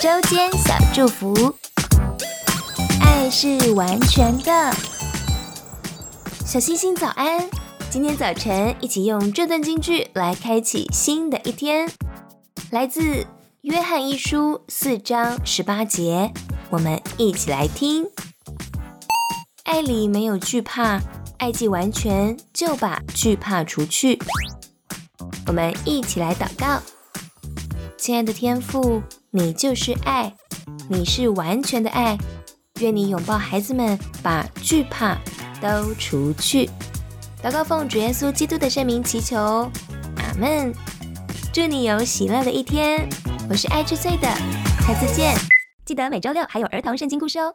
周间小祝福，爱是完全的。小星星早安，今天早晨一起用这段金句来开启新的一天，来自约翰一书四章十八节，我们一起来听。爱里没有惧怕，爱既完全，就把惧怕除去。我们一起来祷告，亲爱的天父，你就是爱，你是完全的爱。愿你拥抱孩子们，把惧怕都除去。祷告奉主耶稣基督的圣名祈求，阿门。祝你有喜乐的一天。我是爱之翠的，下次见。记得每周六还有儿童圣经故事哦。